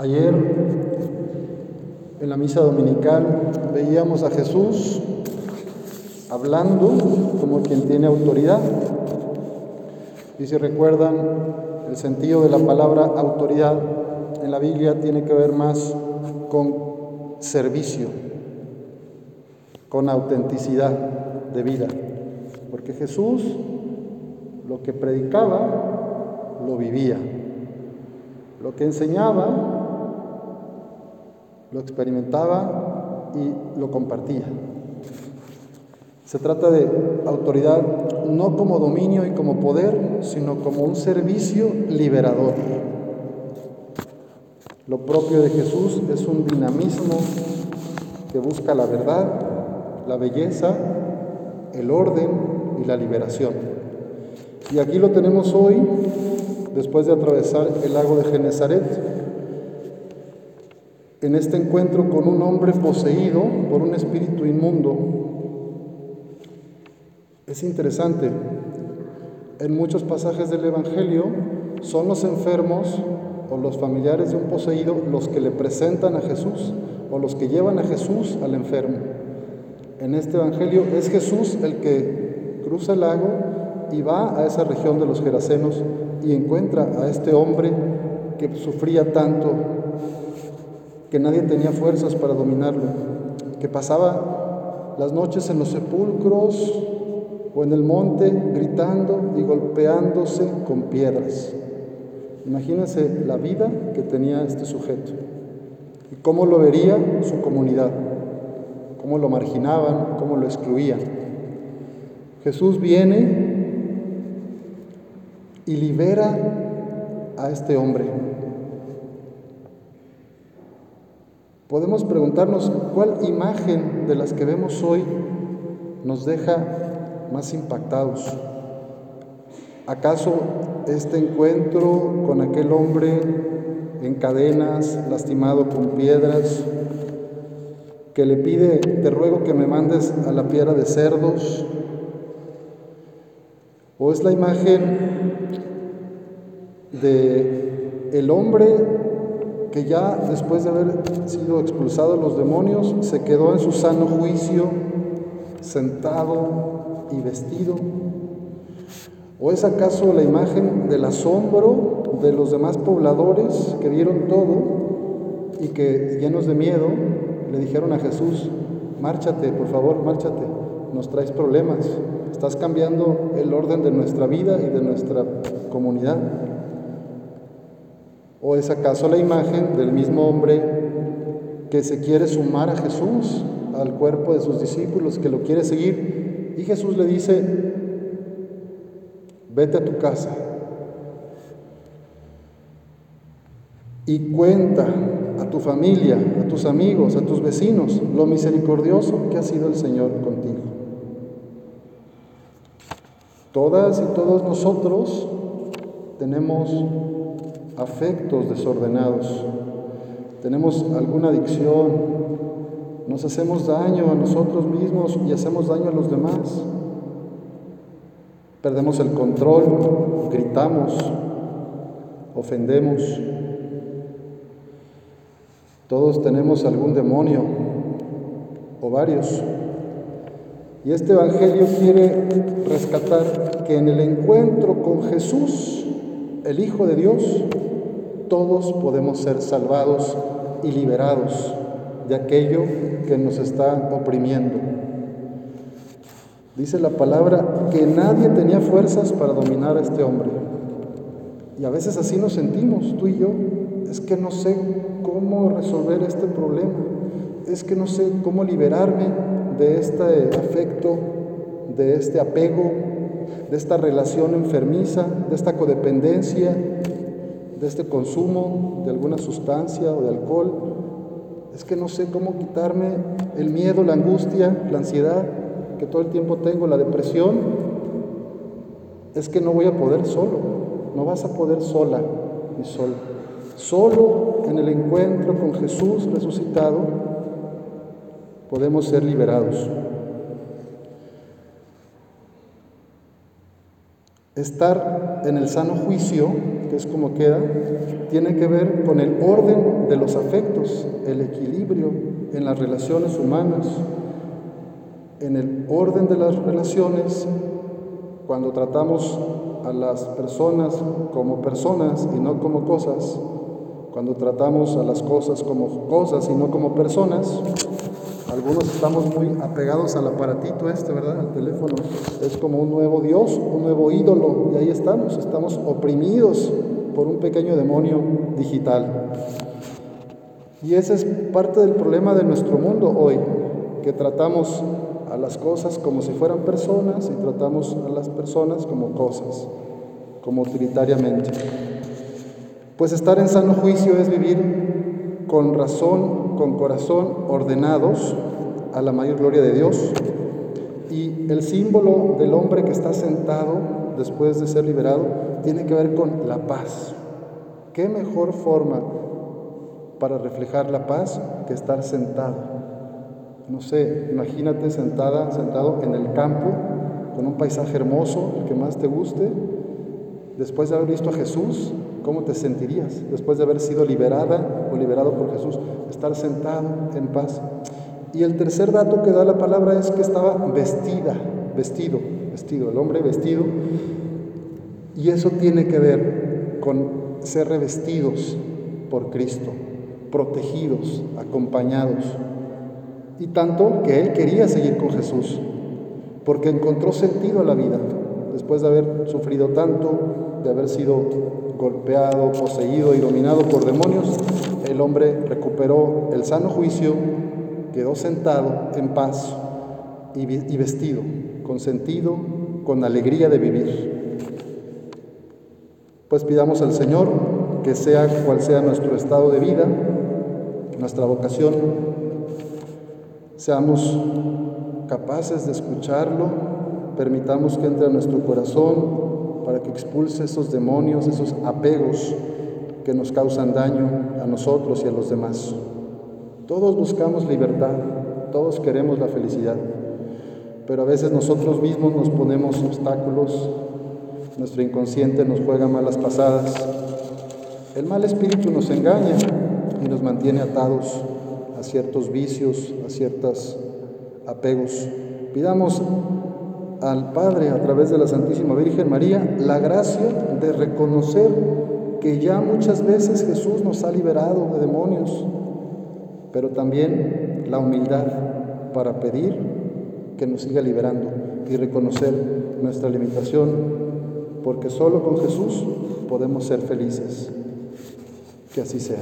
Ayer en la misa dominical veíamos a Jesús hablando como quien tiene autoridad. Y si recuerdan, el sentido de la palabra autoridad en la Biblia tiene que ver más con servicio, con autenticidad de vida. Porque Jesús lo que predicaba, lo vivía. Lo que enseñaba, lo experimentaba y lo compartía. Se trata de autoridad no como dominio y como poder, sino como un servicio liberador. Lo propio de Jesús es un dinamismo que busca la verdad, la belleza, el orden y la liberación. Y aquí lo tenemos hoy, después de atravesar el lago de Genezaret, en este encuentro con un hombre poseído por un espíritu inmundo. Es interesante, en muchos pasajes del Evangelio son los enfermos o los familiares de un poseído los que le presentan a Jesús o los que llevan a Jesús al enfermo. En este Evangelio es Jesús el que cruza el lago y va a esa región de los Gerasenos y encuentra a este hombre que sufría tanto que nadie tenía fuerzas para dominarlo, que pasaba las noches en los sepulcros o en el monte gritando y golpeándose con piedras. Imagínense la vida que tenía este sujeto y cómo lo vería su comunidad, cómo lo marginaban, cómo lo excluían. Jesús viene y libera a este hombre Podemos preguntarnos cuál imagen de las que vemos hoy nos deja más impactados. ¿Acaso este encuentro con aquel hombre en cadenas, lastimado con piedras, que le pide, te ruego que me mandes a la piedra de cerdos? ¿O es la imagen de el hombre que ya después de haber sido expulsado los demonios, se quedó en su sano juicio, sentado y vestido? ¿O es acaso la imagen del asombro de los demás pobladores que vieron todo y que llenos de miedo le dijeron a Jesús, márchate, por favor, márchate, nos traes problemas, estás cambiando el orden de nuestra vida y de nuestra comunidad? ¿O es acaso la imagen del mismo hombre que se quiere sumar a Jesús, al cuerpo de sus discípulos, que lo quiere seguir? Y Jesús le dice, vete a tu casa y cuenta a tu familia, a tus amigos, a tus vecinos, lo misericordioso que ha sido el Señor contigo. Todas y todos nosotros tenemos afectos desordenados, tenemos alguna adicción, nos hacemos daño a nosotros mismos y hacemos daño a los demás. Perdemos el control, gritamos, ofendemos. Todos tenemos algún demonio o varios. Y este Evangelio quiere rescatar que en el encuentro con Jesús, el Hijo de Dios, todos podemos ser salvados y liberados de aquello que nos está oprimiendo. Dice la palabra que nadie tenía fuerzas para dominar a este hombre. Y a veces así nos sentimos, tú y yo. Es que no sé cómo resolver este problema. Es que no sé cómo liberarme de este afecto, de este apego, de esta relación enfermiza, de esta codependencia, de este consumo de alguna sustancia o de alcohol. Es que no sé cómo quitarme el miedo, la angustia, la ansiedad que todo el tiempo tengo, la depresión. Es que no voy a poder solo, no vas a poder sola ni solo. Solo en el encuentro con Jesús resucitado podemos ser liberados. Estar en el sano juicio que es como queda, tiene que ver con el orden de los afectos, el equilibrio en las relaciones humanas, en el orden de las relaciones, cuando tratamos a las personas como personas y no como cosas, cuando tratamos a las cosas como cosas y no como personas, algunos estamos muy apegados al aparatito este, ¿verdad? Al teléfono. Es como un nuevo Dios, un nuevo ídolo. Y ahí estamos, estamos oprimidos por un pequeño demonio digital. Y ese es parte del problema de nuestro mundo hoy, que tratamos a las cosas como si fueran personas y tratamos a las personas como cosas, como utilitariamente. Pues estar en sano juicio es vivir con razón, con corazón ordenados a la mayor gloria de Dios. Y el símbolo del hombre que está sentado después de ser liberado tiene que ver con la paz. ¿Qué mejor forma para reflejar la paz que estar sentado? No sé, imagínate sentada, sentado en el campo, con un paisaje hermoso, el que más te guste, después de haber visto a Jesús, ¿cómo te sentirías? Después de haber sido liberada o liberado por Jesús, estar sentado en paz. Y el tercer dato que da la palabra es que estaba vestida, vestido, vestido, el hombre vestido. Y eso tiene que ver con ser revestidos por Cristo, protegidos, acompañados. Y tanto que él quería seguir con Jesús, porque encontró sentido a la vida, después de haber sufrido tanto, de haber sido golpeado, poseído y dominado por demonios, el hombre recuperó el sano juicio, quedó sentado en paz y, vestido, con sentido, con alegría de vivir. Pues pidamos al Señor que sea cual sea nuestro estado de vida, nuestra vocación, seamos capaces de escucharlo, permitamos que entre a nuestro corazón para que expulse esos demonios, esos apegos que nos causan daño a nosotros y a los demás. Todos buscamos libertad, todos queremos la felicidad, pero a veces nosotros mismos nos ponemos obstáculos, nuestro inconsciente nos juega malas pasadas, el mal espíritu nos engaña y nos mantiene atados a ciertos vicios, a ciertos apegos. Pidamos al Padre a través de la Santísima Virgen María la gracia de reconocer que ya muchas veces Jesús nos ha liberado de demonios, pero también la humildad para pedir que nos siga liberando y reconocer nuestra limitación, porque solo con Jesús podemos ser felices. Que así sea.